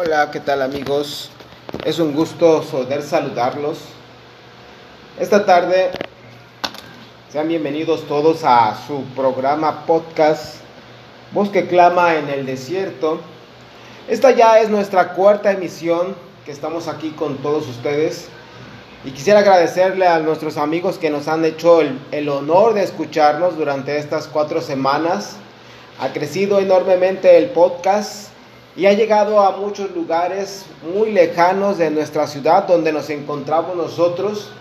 Hola, ¿qué tal amigos? Es un gusto poder saludarlos. Esta tarde sean bienvenidos todos a su programa podcast Voz que clama en el desierto. Esta ya es nuestra cuarta emisión que estamos aquí con todos ustedes. Y quisiera agradecerle a nuestros amigos que nos han hecho el, el honor de escucharnos durante estas cuatro semanas. Ha crecido enormemente el podcast y ha llegado a muchos lugares muy lejanos de nuestra ciudad donde nos encontramos nosotros,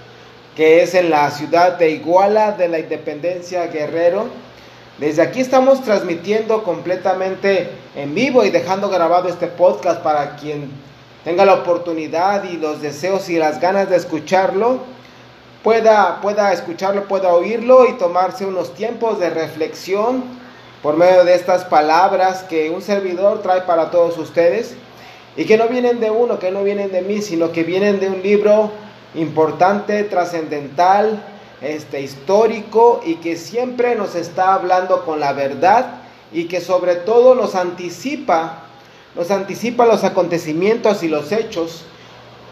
que es en la ciudad de Iguala de la Independencia Guerrero. Desde aquí estamos transmitiendo completamente en vivo y dejando grabado este podcast para quien tenga la oportunidad y los deseos y las ganas de escucharlo, pueda, pueda escucharlo, pueda oírlo y tomarse unos tiempos de reflexión por medio de estas palabras que un servidor trae para todos ustedes y que no vienen de uno, que no vienen de mí, sino que vienen de un libro importante, trascendental, este, histórico y que siempre nos está hablando con la verdad y que sobre todo nos anticipa, nos anticipa los acontecimientos y los hechos.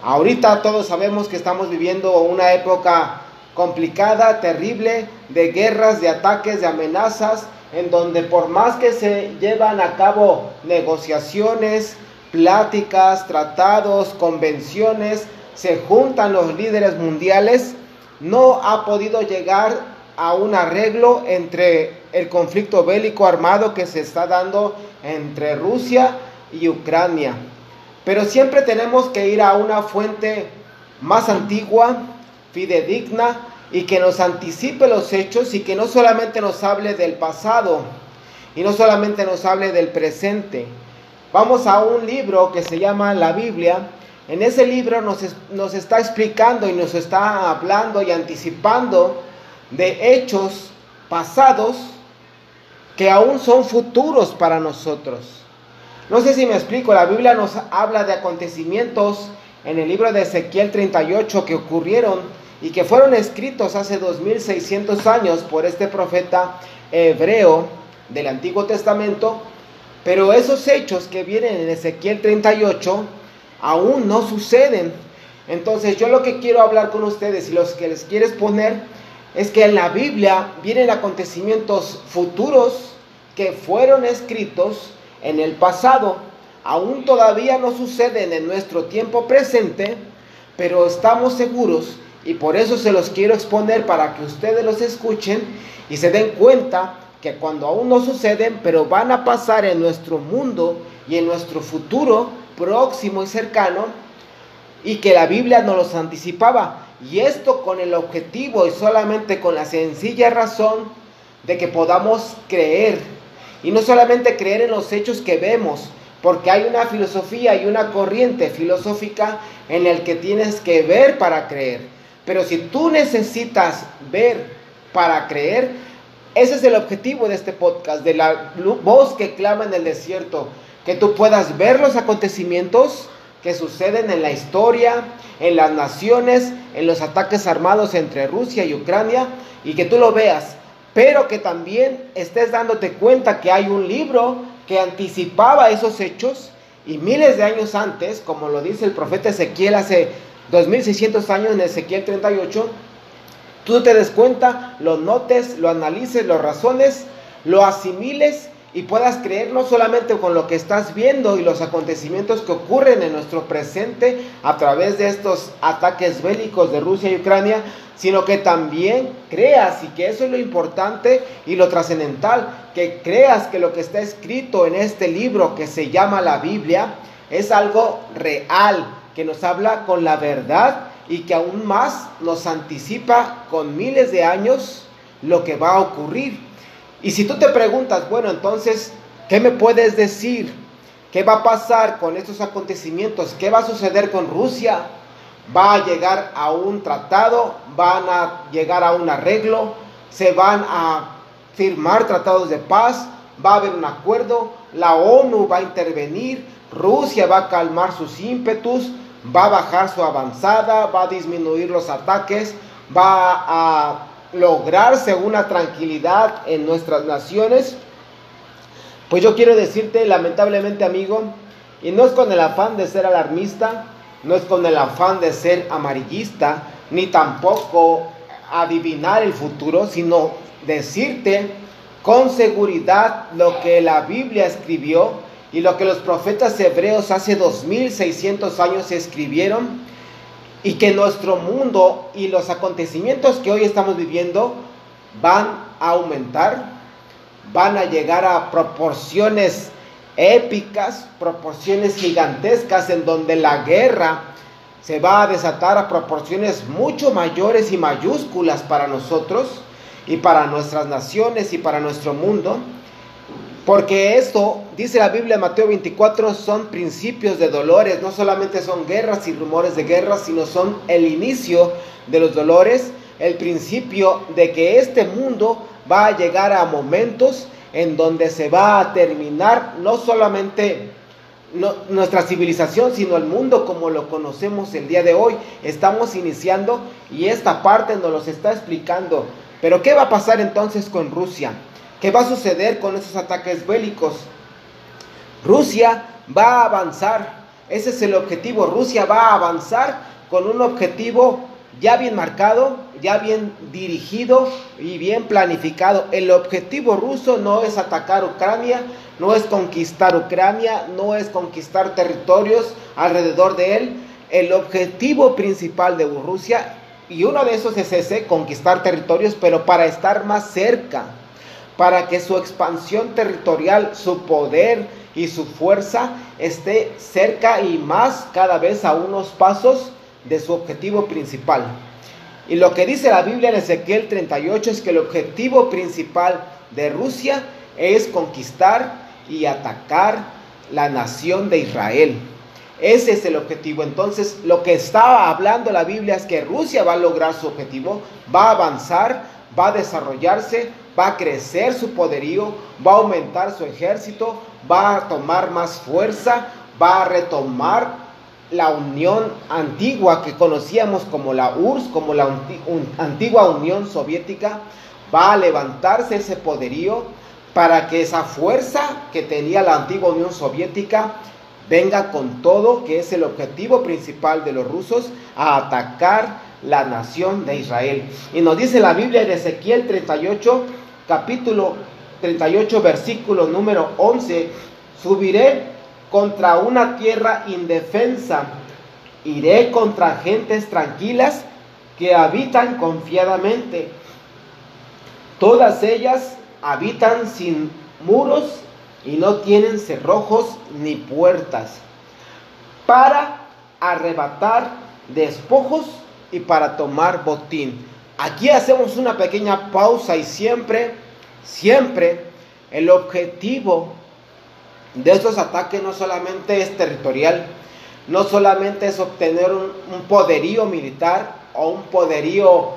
Ahorita todos sabemos que estamos viviendo una época complicada, terrible, de guerras, de ataques, de amenazas, en donde por más que se llevan a cabo negociaciones, pláticas, tratados, convenciones, se juntan los líderes mundiales, no ha podido llegar a un arreglo entre el conflicto bélico armado que se está dando entre Rusia y Ucrania. Pero siempre tenemos que ir a una fuente más antigua, fidedigna y que nos anticipe los hechos y que no solamente nos hable del pasado y no solamente nos hable del presente. Vamos a un libro que se llama la Biblia en ese libro nos, nos está explicando y nos está hablando y anticipando de hechos pasados que aún son futuros para nosotros. No sé si me explico, la Biblia nos habla de acontecimientos en el libro de Ezequiel 38 que ocurrieron y que fueron escritos hace 2600 años por este profeta hebreo del Antiguo Testamento, pero esos hechos que vienen en Ezequiel 38 aún no suceden. Entonces yo lo que quiero hablar con ustedes y los que les quieres poner es que en la Biblia vienen acontecimientos futuros que fueron escritos en el pasado. Aún todavía no suceden en nuestro tiempo presente, pero estamos seguros y por eso se los quiero exponer para que ustedes los escuchen y se den cuenta que cuando aún no suceden, pero van a pasar en nuestro mundo y en nuestro futuro, próximo y cercano y que la Biblia nos los anticipaba. Y esto con el objetivo y solamente con la sencilla razón de que podamos creer. Y no solamente creer en los hechos que vemos, porque hay una filosofía y una corriente filosófica en el que tienes que ver para creer. Pero si tú necesitas ver para creer, ese es el objetivo de este podcast, de la voz que clama en el desierto. Que tú puedas ver los acontecimientos que suceden en la historia, en las naciones, en los ataques armados entre Rusia y Ucrania, y que tú lo veas, pero que también estés dándote cuenta que hay un libro que anticipaba esos hechos y miles de años antes, como lo dice el profeta Ezequiel hace 2600 años en Ezequiel 38, tú te des cuenta, lo notes, lo analices, lo razones, lo asimiles y puedas creer no solamente con lo que estás viendo y los acontecimientos que ocurren en nuestro presente a través de estos ataques bélicos de Rusia y Ucrania, sino que también creas y que eso es lo importante y lo trascendental, que creas que lo que está escrito en este libro que se llama la Biblia es algo real, que nos habla con la verdad y que aún más nos anticipa con miles de años lo que va a ocurrir. Y si tú te preguntas, bueno, entonces, ¿qué me puedes decir? ¿Qué va a pasar con estos acontecimientos? ¿Qué va a suceder con Rusia? ¿Va a llegar a un tratado? ¿Van a llegar a un arreglo? ¿Se van a firmar tratados de paz? ¿Va a haber un acuerdo? ¿La ONU va a intervenir? ¿Rusia va a calmar sus ímpetus? ¿Va a bajar su avanzada? ¿Va a disminuir los ataques? ¿Va a lograrse una tranquilidad en nuestras naciones, pues yo quiero decirte, lamentablemente amigo, Y no es con el afán de ser alarmista, no es con el afán de ser amarillista, ni tampoco adivinar el futuro, sino decirte con seguridad lo que la Biblia escribió y lo que los profetas hebreos hace 2600 años escribieron y que nuestro mundo y los acontecimientos que hoy estamos viviendo van a aumentar, van a llegar a proporciones épicas, proporciones gigantescas en donde la guerra se va a desatar a proporciones mucho mayores y mayúsculas para nosotros y para nuestras naciones y para nuestro mundo. Porque esto, dice la Biblia en Mateo 24, son principios de dolores, no solamente son guerras y rumores de guerras, sino son el inicio de los dolores, el principio de que este mundo va a llegar a momentos en donde se va a terminar no solamente nuestra civilización, sino el mundo como lo conocemos el día de hoy. Estamos iniciando y esta parte nos los está explicando. Pero ¿qué va a pasar entonces con Rusia? ¿Qué va a suceder con esos ataques bélicos? Rusia va a avanzar. Ese es el objetivo. Rusia va a avanzar con un objetivo ya bien marcado, ya bien dirigido y bien planificado. El objetivo ruso no es atacar Ucrania, no es conquistar Ucrania, no es conquistar territorios alrededor de él. El objetivo principal de Rusia, y uno de esos es ese, conquistar territorios, pero para estar más cerca, para que su expansión territorial, su poder y su fuerza esté cerca y más cada vez a unos pasos de su objetivo principal. Y lo que dice la Biblia en Ezequiel 38 es que el objetivo principal de Rusia es conquistar y atacar la nación de Israel. Ese es el objetivo. Entonces, lo que estaba hablando la Biblia es que Rusia va a lograr su objetivo, va a avanzar, va a desarrollarse, va a crecer su poderío, va a aumentar su ejército, va a tomar más fuerza, va a retomar la Unión antigua que conocíamos como la URSS, como la antigua Unión Soviética, va a levantarse ese poderío para que esa fuerza que tenía la antigua Unión Soviética venga con todo, que es el objetivo principal de los rusos, a atacar la nación de Israel. Y nos dice la Biblia en Ezequiel 38, capítulo 38, versículo número 11, subiré contra una tierra indefensa. Iré contra gentes tranquilas que habitan confiadamente. Todas ellas habitan sin muros y no tienen cerrojos ni puertas. Para arrebatar despojos y para tomar botín. Aquí hacemos una pequeña pausa y siempre, siempre el objetivo de estos ataques no solamente es territorial, no solamente es obtener un, poderío militar o un poderío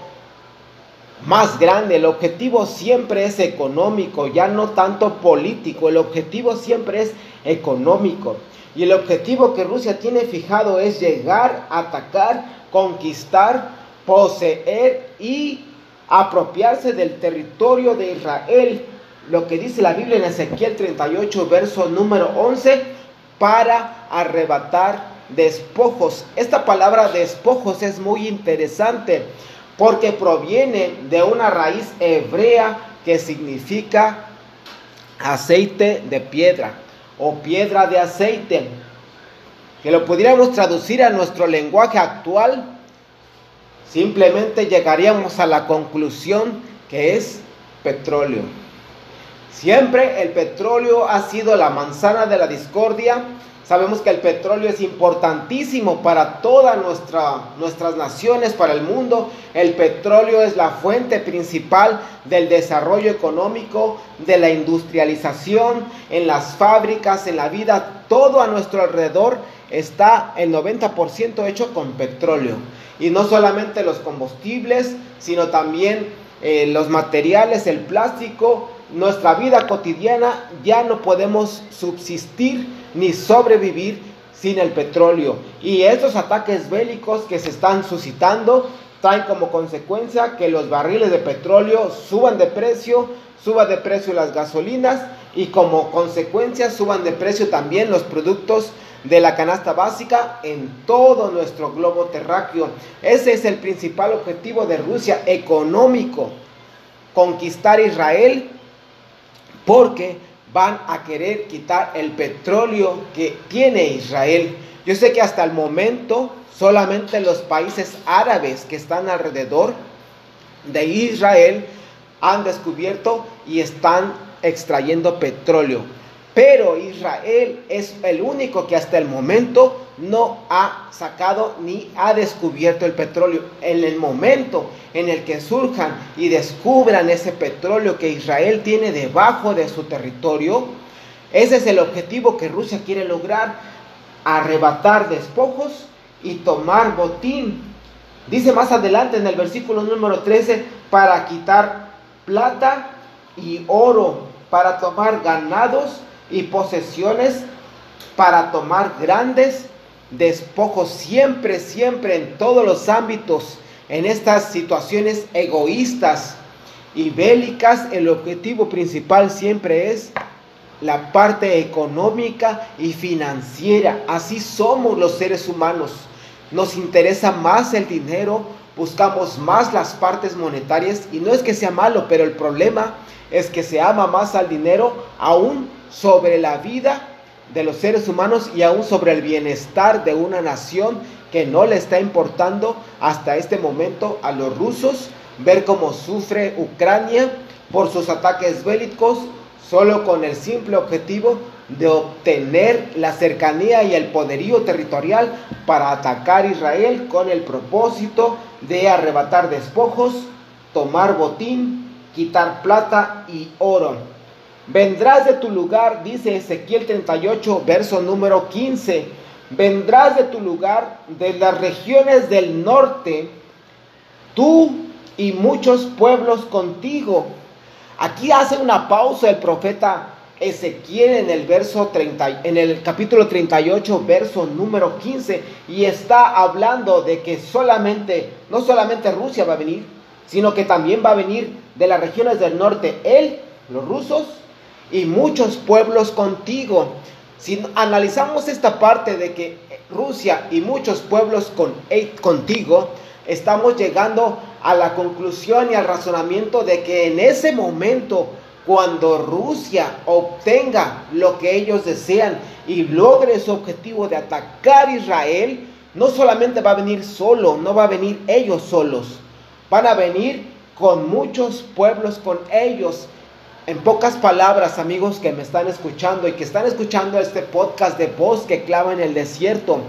más grande, el objetivo siempre es económico, ya no tanto político, el objetivo siempre es económico. Y el objetivo que Rusia tiene fijado es llegar, atacar, conquistar, poseer y apropiarse del territorio de Israel lo que dice la Biblia en Ezequiel 38, verso número 11, para arrebatar despojos. Esta palabra despojos es muy interesante porque proviene de una raíz hebrea que significa aceite de piedra o piedra de aceite. Que lo pudiéramos traducir a nuestro lenguaje actual, simplemente llegaríamos a la conclusión que es petróleo. Siempre el petróleo ha sido la manzana de la discordia. Sabemos que el petróleo es importantísimo para todas nuestra, nuestras naciones, para el mundo. El petróleo es la fuente principal del desarrollo económico, de la industrialización, en las fábricas, en la vida. Todo a nuestro alrededor está el 90% hecho con petróleo. Y no solamente los combustibles, sino también eh, los materiales, el plástico, nuestra vida cotidiana ya no podemos subsistir ni sobrevivir sin el petróleo. Y estos ataques bélicos que se están suscitando traen como consecuencia que los barriles de petróleo suban de precio, suban de precio las gasolinas y como consecuencia suban de precio también los productos de la canasta básica en todo nuestro globo terráqueo. Ese es el principal objetivo de Rusia económico, conquistar Israel porque van a querer quitar el petróleo que tiene Israel. Yo sé que hasta el momento solamente los países árabes que están alrededor de Israel han descubierto y están extrayendo petróleo. Pero Israel es el único que hasta el momento no ha sacado ni ha descubierto el petróleo. En el momento en el que surjan y descubran ese petróleo que Israel tiene debajo de su territorio, ese es el objetivo que Rusia quiere lograr, arrebatar despojos y tomar botín. Dice más adelante en el versículo número 13, para quitar plata y oro, para tomar ganados y posesiones, para tomar grandes despojos, siempre, siempre en todos los ámbitos, en estas situaciones egoístas y bélicas, el objetivo principal siempre es la parte económica y financiera. Así somos los seres humanos. Nos interesa más el dinero, buscamos más las partes monetarias y no es que sea malo, pero el problema es que se ama más al dinero aún sobre la vida de los seres humanos y aún sobre el bienestar de una nación que no le está importando hasta este momento a los rusos ver cómo sufre Ucrania por sus ataques bélicos solo con el simple objetivo de obtener la cercanía y el poderío territorial para atacar Israel con el propósito de arrebatar despojos, tomar botín, quitar plata y oro. Vendrás de tu lugar, dice Ezequiel 38, verso número 15. Vendrás de tu lugar, de las regiones del norte, tú y muchos pueblos contigo. Aquí hace una pausa el profeta Ezequiel en el verso 30, en el capítulo 38, verso número 15, y está hablando de que solamente, no solamente Rusia va a venir, sino que también va a venir de las regiones del norte, él, los rusos, y muchos pueblos contigo. Si analizamos esta parte de que Rusia y muchos pueblos con, contigo, estamos llegando a la conclusión y al razonamiento de que en ese momento, cuando Rusia obtenga lo que ellos desean y logre su objetivo de atacar Israel, no solamente va a venir solo, no va a venir ellos solos, van a venir con muchos pueblos con ellos en pocas palabras, amigos que me están escuchando y que están escuchando este podcast de voz que clava en el desierto,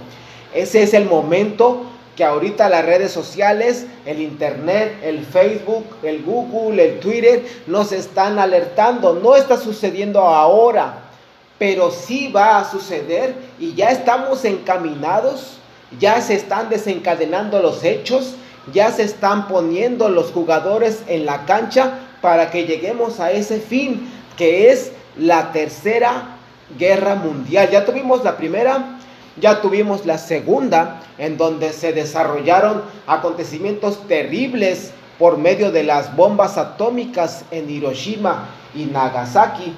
ese es el momento que ahorita las redes sociales, el internet, el Facebook, el Google, el Twitter nos están alertando. No está sucediendo ahora, pero sí va a suceder y ya estamos encaminados, ya se están desencadenando los hechos, ya se están poniendo los jugadores en la cancha para que lleguemos a ese fin que es la tercera guerra mundial. Ya tuvimos la primera, ya tuvimos la segunda, en donde se desarrollaron acontecimientos terribles por medio de las bombas atómicas en Hiroshima y Nagasaki.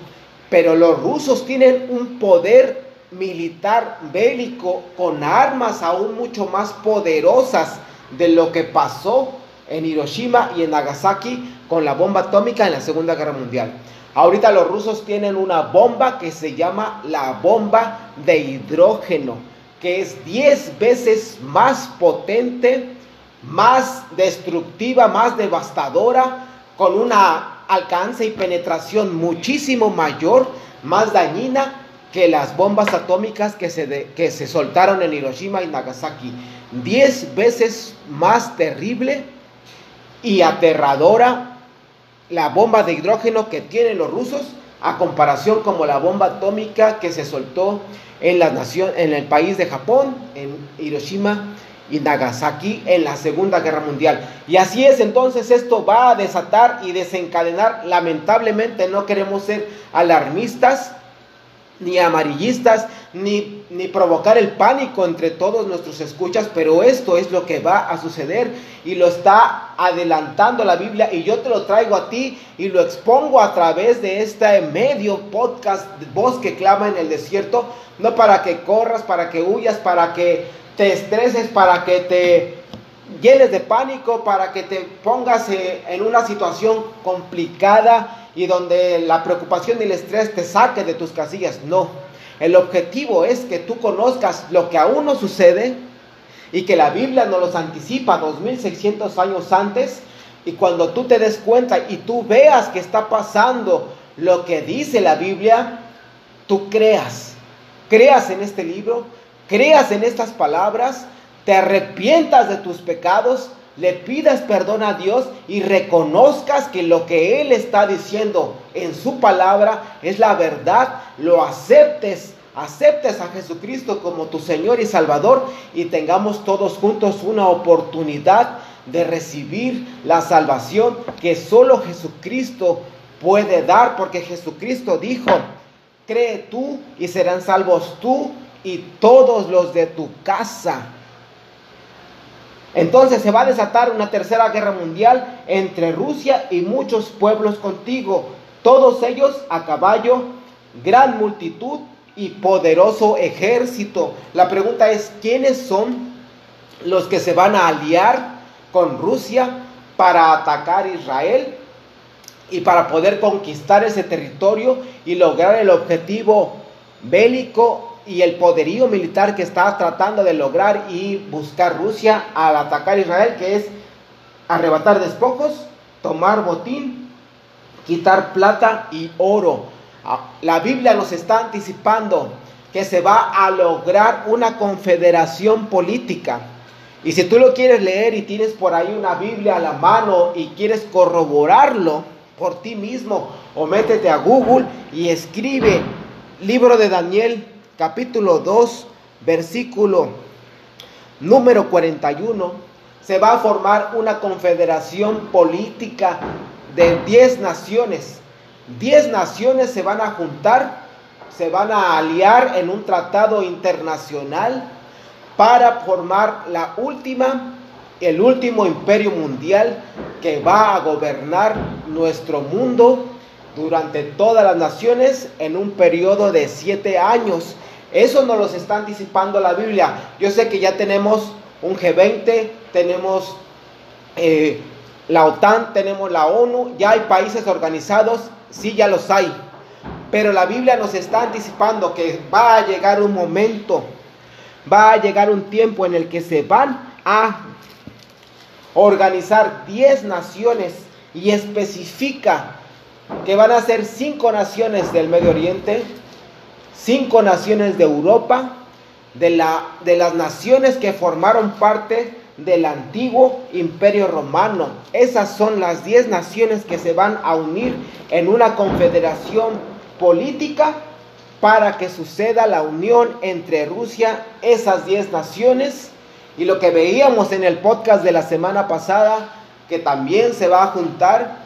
Pero los rusos tienen un poder militar bélico con armas aún mucho más poderosas de lo que pasó en Hiroshima y en Nagasaki con la bomba atómica en la Segunda Guerra Mundial. Ahorita los rusos tienen una bomba que se llama la bomba de hidrógeno, que es 10 veces más potente, más destructiva, más devastadora, con una alcance y penetración muchísimo mayor, más dañina que las bombas atómicas que se, que se soltaron en Hiroshima y Nagasaki. 10 veces más terrible y aterradora la bomba de hidrógeno que tienen los rusos a comparación como la bomba atómica que se soltó en la nación en el país de Japón, en Hiroshima y Nagasaki en la Segunda Guerra Mundial. Y así es, entonces esto va a desatar y desencadenar, lamentablemente no queremos ser alarmistas ni amarillistas, ni, ni provocar el pánico entre todos nuestros escuchas, pero esto es lo que va a suceder y lo está adelantando la Biblia y yo te lo traigo a ti y lo expongo a través de este medio podcast, voz que clama en el desierto, no para que corras, para que huyas, para que te estreses, para que te llenes de pánico, para que te pongas eh, en una situación complicada y donde la preocupación y el estrés te saque de tus casillas. No, el objetivo es que tú conozcas lo que aún no sucede y que la Biblia nos los anticipa 2600 años antes. Y cuando tú te des cuenta y tú veas que está pasando lo que dice la Biblia, tú creas, creas en este libro, creas en estas palabras te arrepientas de tus pecados, le pidas perdón a Dios y reconozcas que lo que Él está diciendo en su palabra es la verdad, lo aceptes, aceptes a Jesucristo como tu Señor y Salvador y tengamos todos juntos una oportunidad de recibir la salvación que solo Jesucristo puede dar, porque Jesucristo dijo, cree tú y serán salvos tú y todos los de tu casa. Entonces se va a desatar una tercera guerra mundial entre Rusia y muchos pueblos contigo, todos ellos a caballo, gran multitud y poderoso ejército. La pregunta es, ¿quiénes son los que se van a aliar con Rusia para atacar Israel y para poder conquistar ese territorio y lograr el objetivo bélico y el poderío militar que está tratando de lograr y buscar Rusia al atacar Israel, que es arrebatar despojos, tomar botín, quitar plata y oro. Ah, la Biblia nos está anticipando que se va a lograr una confederación política. Y si tú lo quieres leer y tienes por ahí una Biblia a la mano y quieres corroborarlo por ti mismo, o métete a Google y escribe libro de Daniel capítulo 2, versículo número 41, se va a formar una confederación política de 10 naciones. 10 naciones se van a juntar, se van a aliar en un tratado internacional para formar la última, el último imperio mundial que va a gobernar nuestro mundo durante todas las naciones en un periodo de siete años. Eso nos lo está anticipando la Biblia. Yo sé que ya tenemos un G20, tenemos eh, la OTAN, tenemos la ONU, ya hay países organizados, sí, ya los hay. Pero la Biblia nos está anticipando que va a llegar un momento, va a llegar un tiempo en el que se van a organizar 10 naciones y especifica que van a ser 5 naciones del Medio Oriente, cinco naciones de Europa, de, la, de las naciones que formaron parte del antiguo imperio romano. Esas son las diez naciones que se van a unir en una confederación política para que suceda la unión entre Rusia, esas diez naciones, y lo que veíamos en el podcast de la semana pasada, que también se va a juntar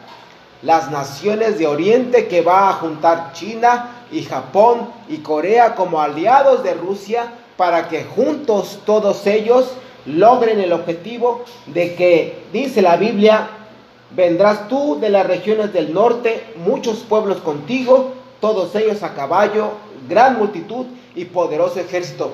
las naciones de Oriente, que va a juntar China, y Japón y Corea como aliados de Rusia para que juntos todos ellos logren el objetivo de que, dice la Biblia, vendrás tú de las regiones del norte, muchos pueblos contigo, todos ellos a caballo, gran multitud y poderoso ejército.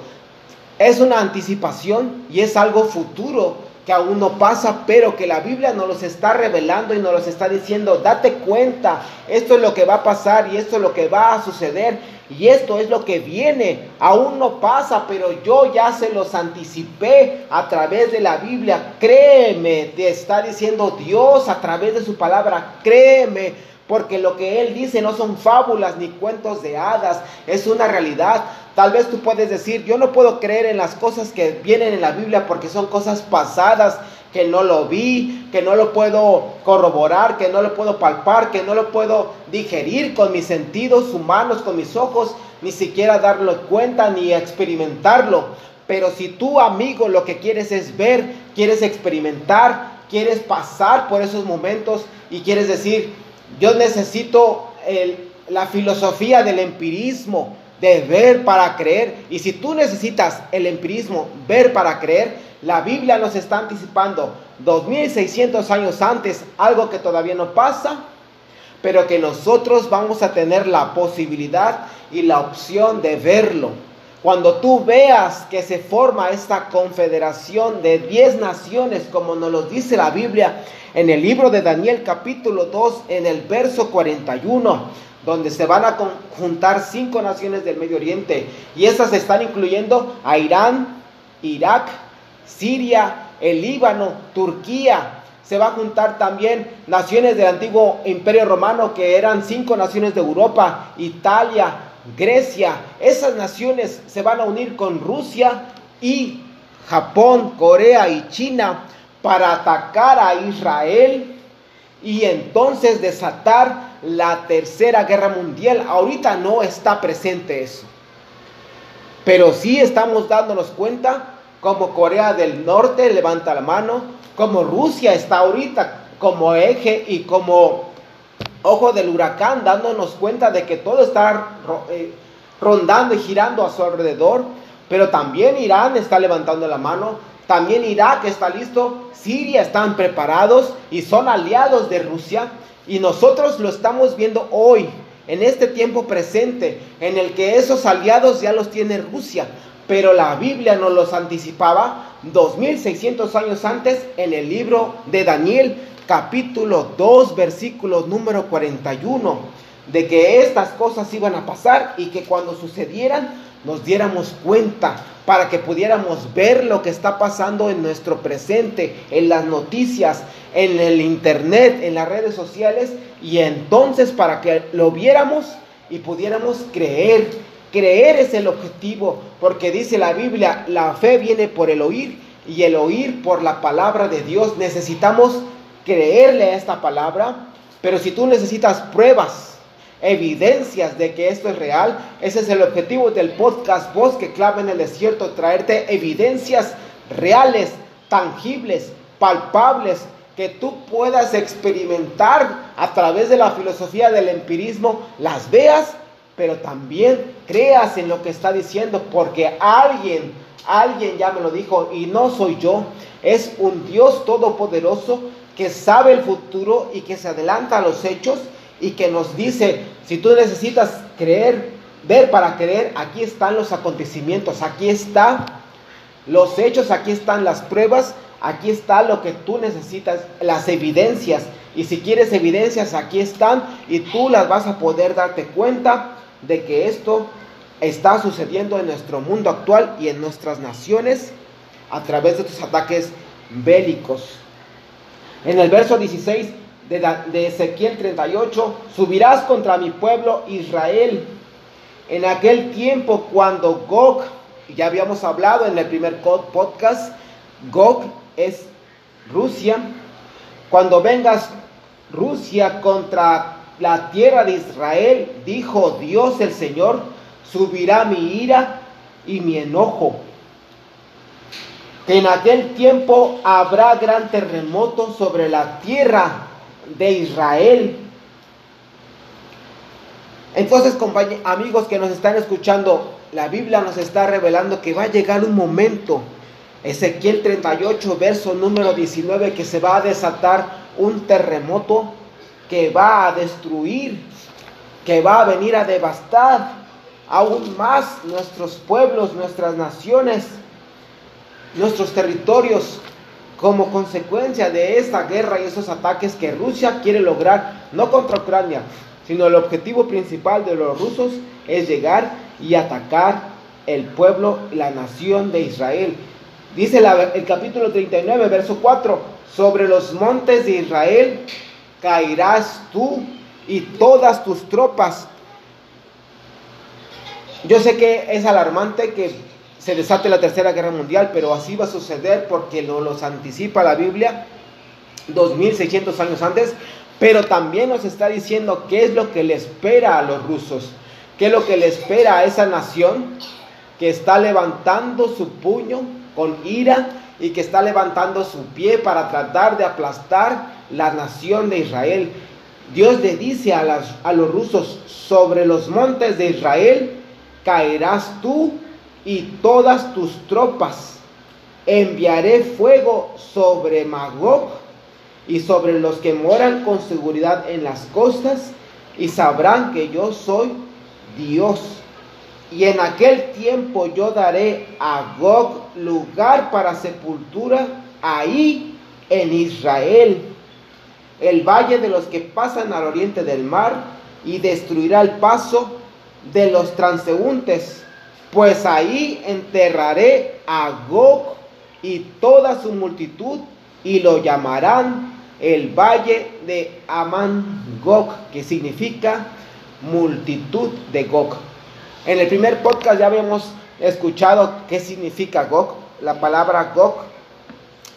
Es una anticipación y es algo futuro que aún no pasa, pero que la Biblia nos los está revelando y nos los está diciendo, date cuenta, esto es lo que va a pasar y esto es lo que va a suceder y esto es lo que viene, aún no pasa, pero yo ya se los anticipé a través de la Biblia, créeme, te está diciendo Dios a través de su palabra, créeme porque lo que Él dice no son fábulas ni cuentos de hadas, es una realidad. Tal vez tú puedes decir, yo no puedo creer en las cosas que vienen en la Biblia porque son cosas pasadas, que no lo vi, que no lo puedo corroborar, que no lo puedo palpar, que no lo puedo digerir con mis sentidos humanos, con mis ojos, ni siquiera darlo cuenta ni experimentarlo. Pero si tú, amigo, lo que quieres es ver, quieres experimentar, quieres pasar por esos momentos y quieres decir, yo necesito la filosofía del empirismo, de ver para creer. Y si tú necesitas el empirismo, ver para creer, la Biblia nos está anticipando 2600 años antes algo que todavía no pasa, pero que nosotros vamos a tener la posibilidad y la opción de verlo. Cuando tú veas que se forma esta confederación de 10 naciones, como nos lo dice la Biblia en el libro de Daniel capítulo 2, en el verso 41, donde se van a juntar cinco naciones del Medio Oriente, y esas están incluyendo a Irán, Irak, Siria, el Líbano, Turquía. Se va a juntar también naciones del antiguo imperio romano, que eran cinco naciones de Europa, Italia, Grecia. Esas naciones se van a unir con Rusia y Japón, Corea y China para atacar a Israel y entonces desatar la tercera guerra mundial. Ahorita no está presente eso. Pero sí estamos dándonos cuenta como Corea del Norte levanta la mano, como Rusia está ahorita como eje y como ojo del huracán, dándonos cuenta de que todo está eh, rondando y girando a su alrededor, pero también Irán está levantando la mano, también Irak está listo, Siria están preparados y son aliados de Rusia, y nosotros lo estamos viendo hoy, en este tiempo presente, en el que esos aliados ya los tiene Rusia pero la Biblia nos los anticipaba 2600 años antes en el libro de Daniel, capítulo 2, versículo número 41, de que estas cosas iban a pasar y que cuando sucedieran nos diéramos cuenta para que pudiéramos ver lo que está pasando en nuestro presente, en las noticias, en el internet, en las redes sociales y entonces para que lo viéramos y pudiéramos creer Creer es el objetivo, porque dice la Biblia, la fe viene por el oír y el oír por la palabra de Dios. Necesitamos creerle a esta palabra, pero si tú necesitas pruebas, evidencias de que esto es real, ese es el objetivo del podcast Voz que clava en el desierto, traerte evidencias reales, tangibles, palpables, que tú puedas experimentar a través de la filosofía del empirismo, las veas pero también creas en lo que está diciendo, porque alguien, alguien ya me lo dijo, y no soy yo, es un Dios todopoderoso que sabe el futuro y que se adelanta a los hechos y que nos dice, si tú necesitas creer, ver para creer, aquí están los acontecimientos, aquí están los hechos, aquí están las pruebas, aquí está lo que tú necesitas, las evidencias. Y si quieres evidencias, aquí están y tú las vas a poder darte cuenta de que esto está sucediendo en nuestro mundo actual y en nuestras naciones a través de estos ataques bélicos. En el verso 16 de, Ezequiel 38, subirás contra mi pueblo Israel. En aquel tiempo cuando Gog, ya habíamos hablado en el primer podcast, Gog es Rusia. Cuando vengas Rusia contra la tierra de Israel, dijo Dios el Señor, subirá mi ira y mi enojo. En aquel tiempo habrá gran terremoto sobre la tierra de Israel. Entonces, amigos que nos están escuchando, la Biblia nos está revelando que va a llegar un momento, Ezequiel 38, verso número 19, que se va a desatar un terremoto que va a destruir, que va a venir a devastar aún más nuestros pueblos, nuestras naciones, nuestros territorios, como consecuencia de esta guerra y esos ataques que Rusia quiere lograr, no contra Ucrania, sino el objetivo principal de los rusos es llegar y atacar el pueblo, la nación de Israel. Dice el capítulo 39, verso 4, sobre los montes de Israel caerás tú y todas tus tropas. Yo sé que es alarmante que se desate la tercera guerra mundial, pero así va a suceder porque nos los anticipa la Biblia 2600 años antes, pero también nos está diciendo qué es lo que le espera a los rusos, qué es lo que le espera a esa nación que está levantando su puño con ira y que está levantando su pie para tratar de aplastar la nación de Israel. Dios le dice a, las, a los rusos sobre los montes de Israel caerás tú y todas tus tropas. Enviaré fuego sobre Magog y sobre los que moran con seguridad en las costas y sabrán que yo soy Dios. Y en aquel tiempo yo daré a Gog lugar para sepultura ahí en Israel, el valle de los que pasan al oriente del mar, y destruirá el paso de los transeúntes, pues ahí enterraré a Gog y toda su multitud, y lo llamarán el valle de Amán Gog, que significa multitud de Gog. En el primer podcast ya habíamos escuchado qué significa Gog. La palabra Gog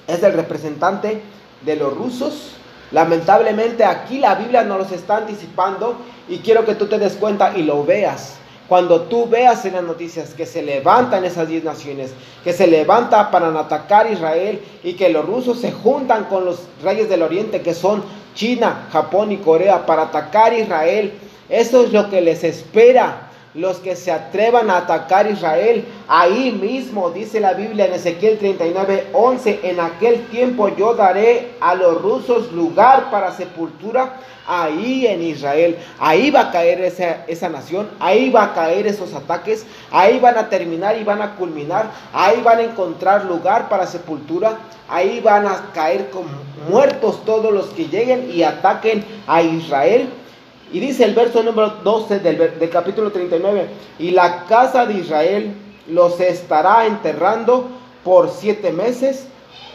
es el representante de los rusos. Lamentablemente aquí la Biblia nos los está anticipando y quiero que tú te des cuenta y lo veas. Cuando tú veas en las noticias que se levantan esas diez naciones, que se levanta para atacar Israel y que los rusos se juntan con los reyes del oriente que son China, Japón y Corea para atacar Israel, eso es lo que les espera los que se atrevan a atacar Israel. Ahí mismo dice la Biblia en Ezequiel 39, 11, en aquel tiempo yo daré a los rusos lugar para sepultura ahí en Israel. Ahí va a caer esa, esa nación, ahí va a caer esos ataques, ahí van a terminar y van a culminar, ahí van a encontrar lugar para sepultura. Ahí van a caer como muertos todos los que lleguen y ataquen a Israel. Y dice el verso número 12 del, capítulo 39, y la casa de Israel los estará enterrando por siete meses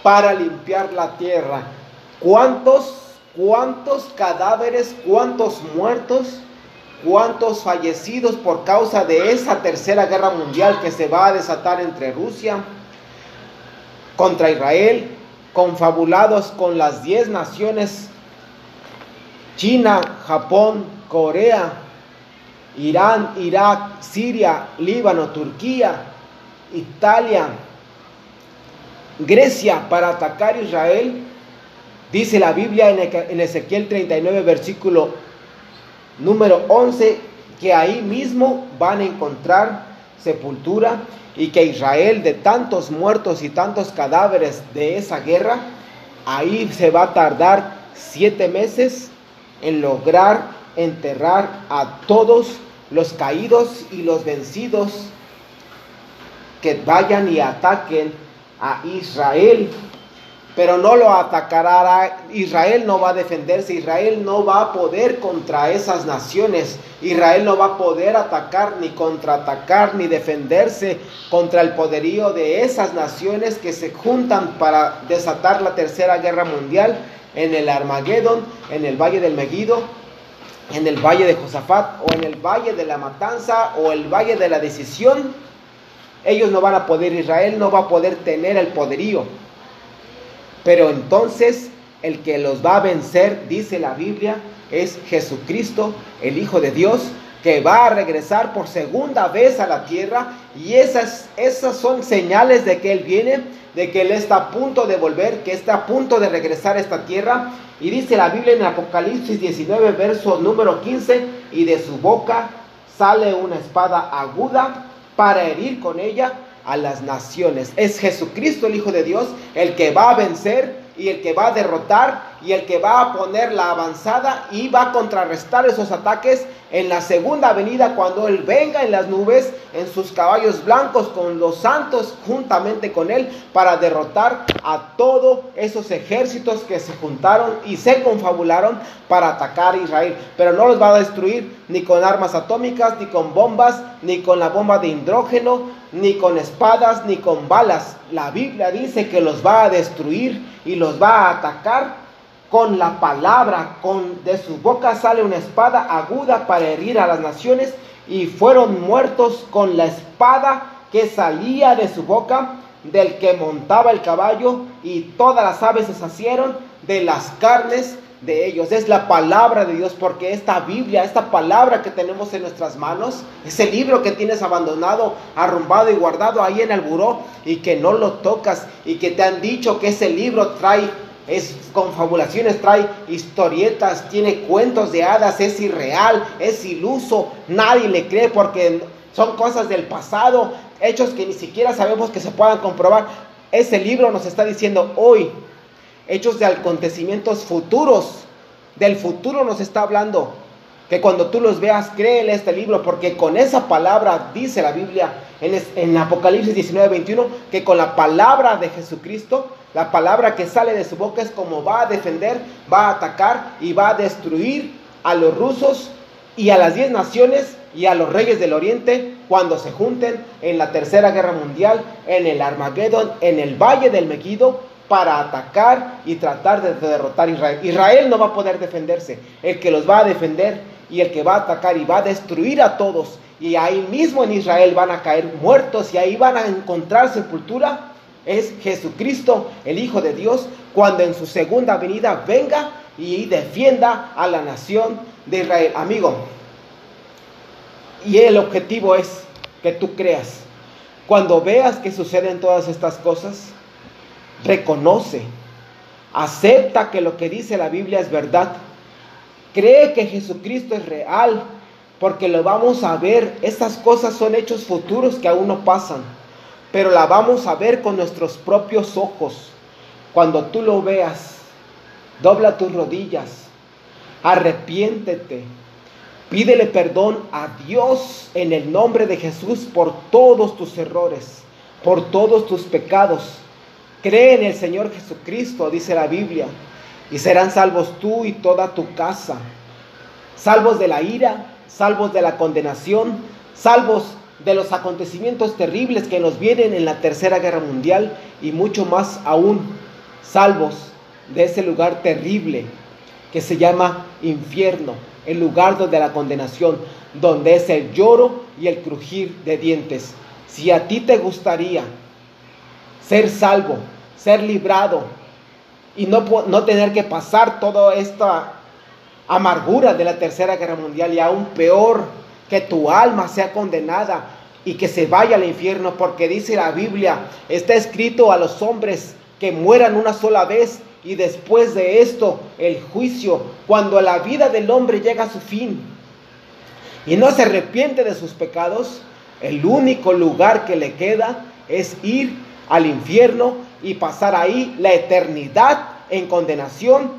para limpiar la tierra. ¿Cuántos, cuántos cadáveres, cuántos muertos, cuántos fallecidos por causa de esa tercera guerra mundial que se va a desatar entre Rusia contra Israel, confabulados con las diez naciones China, Japón, Corea, Irán, Irak, Siria, Líbano, Turquía, Italia, Grecia para atacar Israel, dice la Biblia en Ezequiel 39, versículo número 11, que ahí mismo van a encontrar sepultura y que Israel de tantos muertos y tantos cadáveres de esa guerra, ahí se va a tardar siete meses en lograr enterrar a todos los caídos y los vencidos que vayan y ataquen a Israel. Pero no lo atacará, Israel no va a defenderse, Israel no va a poder contra esas naciones, Israel no va a poder atacar ni contraatacar ni defenderse contra el poderío de esas naciones que se juntan para desatar la tercera guerra mundial en el Armagedón, en el valle del Megido, en el valle de Josafat o en el valle de la matanza o el valle de la decisión, ellos no van a poder, Israel no va a poder tener el poderío. Pero entonces el que los va a vencer, dice la Biblia, es Jesucristo, el Hijo de Dios, que va a regresar por segunda vez a la tierra y esas, esas son señales de que Él viene de que Él está a punto de volver, que está a punto de regresar a esta tierra. Y dice la Biblia en Apocalipsis 19, verso número 15, y de su boca sale una espada aguda para herir con ella a las naciones. Es Jesucristo el Hijo de Dios el que va a vencer y el que va a derrotar y el que va a poner la avanzada y va a contrarrestar esos ataques en la segunda venida cuando Él venga en las nubes en sus caballos blancos con los santos juntamente con Él para derrotar a todos esos ejércitos que se juntaron y se confabularon para atacar a Israel. Pero no los va a destruir ni con armas atómicas, ni con bombas, ni con la bomba de hidrógeno, ni con espadas, ni con balas. La Biblia dice que los va a destruir y los va a atacar con la palabra, con de su boca sale una espada aguda para herir a las naciones y fueron muertos con la espada que salía de su boca del que montaba el caballo y todas las aves se sacieron de las carnes de ellos. Es la palabra de Dios porque esta Biblia, esta palabra que tenemos en nuestras manos, ese libro que tienes abandonado, arrumbado y guardado ahí en el buró y que no lo tocas y que te han dicho que ese libro trae es confabulaciones, trae historietas, tiene cuentos de hadas, es irreal, es iluso, nadie le cree porque son cosas del pasado, hechos que ni siquiera sabemos que se puedan comprobar. Ese libro nos está diciendo hoy, hechos de acontecimientos futuros, del futuro nos está hablando. Que cuando tú los veas, créele este libro, porque con esa palabra dice la Biblia en, en Apocalipsis 19, 21, que con la palabra de Jesucristo, la palabra que sale de su boca es como va a defender, va a atacar y va a destruir a los rusos y a las diez naciones y a los reyes del oriente cuando se junten en la tercera guerra mundial, en el Armagedón, en el valle del Megido, para atacar y tratar de derrotar a Israel. Israel no va a poder defenderse. El que los va a defender y el que va a atacar y va a destruir a todos. Y ahí mismo en Israel van a caer muertos y ahí van a encontrar sepultura. Es Jesucristo, el Hijo de Dios, cuando en su segunda venida venga y defienda a la nación de Israel. Amigo, y el objetivo es que tú creas. Cuando veas que suceden todas estas cosas, reconoce, acepta que lo que dice la Biblia es verdad. Cree que Jesucristo es real, porque lo vamos a ver. Estas cosas son hechos futuros que aún no pasan, pero la vamos a ver con nuestros propios ojos. Cuando tú lo veas, dobla tus rodillas, arrepiéntete, Pídele perdón a Dios en el nombre de Jesús por todos tus errores, por todos tus pecados. Cree en el Señor Jesucristo, dice la Biblia, y serán salvos tú y toda tu casa. Salvos de la ira, salvos de la condenación, salvos de los acontecimientos terribles que nos vienen en la Tercera Guerra Mundial y mucho más aún, salvos de ese lugar terrible que se llama infierno el lugar de la condenación, donde es el lloro y el crujir de dientes. Si a ti te gustaría ser salvo, ser librado y no, no tener que pasar toda esta amargura de la Tercera Guerra Mundial y aún peor, que tu alma sea condenada y que se vaya al infierno, porque dice la Biblia, está escrito a los hombres que mueran una sola vez y después de esto el juicio, cuando la vida del hombre llega a su fin y no se arrepiente de sus pecados, el único lugar que le queda es ir al infierno y pasar ahí la eternidad en condenación,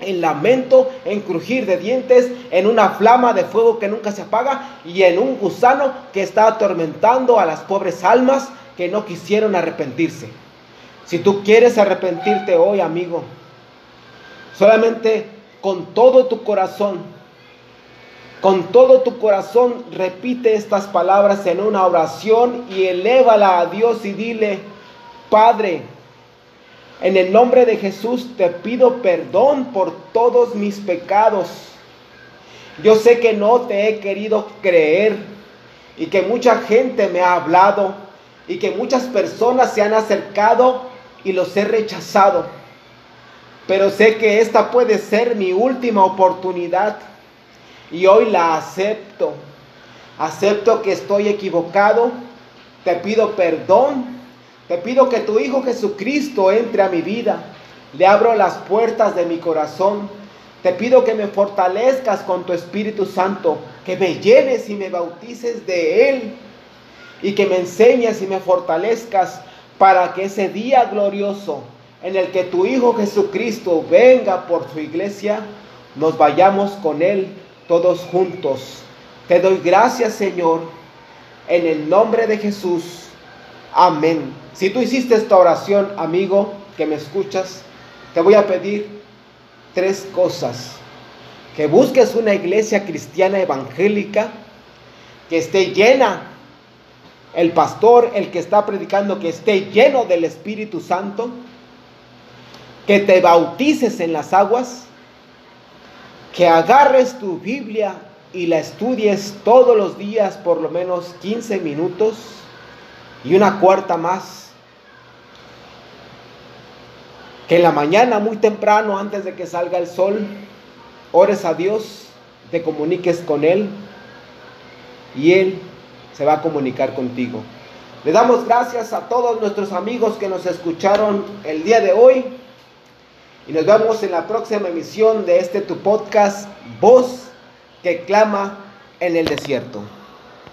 en lamento, en crujir de dientes, en una flama de fuego que nunca se apaga y en un gusano que está atormentando a las pobres almas que no quisieron arrepentirse. Si tú quieres arrepentirte hoy, amigo, solamente con todo tu corazón, con todo tu corazón repite estas palabras en una oración y elévala a Dios y dile, Padre, en el nombre de Jesús te pido perdón por todos mis pecados. Yo sé que no te he querido creer y que mucha gente me ha hablado y que muchas personas se han acercado y los he rechazado. Pero sé que esta puede ser mi última oportunidad y hoy la acepto. Acepto que estoy equivocado. Te pido perdón. Te pido que tu Hijo Jesucristo entre a mi vida. Le abro las puertas de mi corazón. Te pido que me fortalezcas con tu Espíritu Santo, que me llenes y me bautices de Él y que me enseñes y me fortalezcas para que ese día glorioso en el que tu Hijo Jesucristo venga por su iglesia, nos vayamos con Él todos juntos. Te doy gracias, Señor, en el nombre de Jesús. Amén. Si tú hiciste esta oración, amigo, que me escuchas, te voy a pedir tres cosas. Que busques una iglesia cristiana evangélica que esté llena el pastor, el que está predicando, que esté lleno del Espíritu Santo, que te bautices en las aguas, que agarres tu Biblia y la estudies todos los días por lo menos 15 minutos y una cuarta más. Que en la mañana muy temprano, antes de que salga el sol, ores a Dios, te comuniques con Él y Él se va a comunicar contigo. Le damos gracias a todos nuestros amigos que nos escucharon el día de hoy y nos vemos en la próxima emisión de este tu podcast, Voz que clama en el desierto.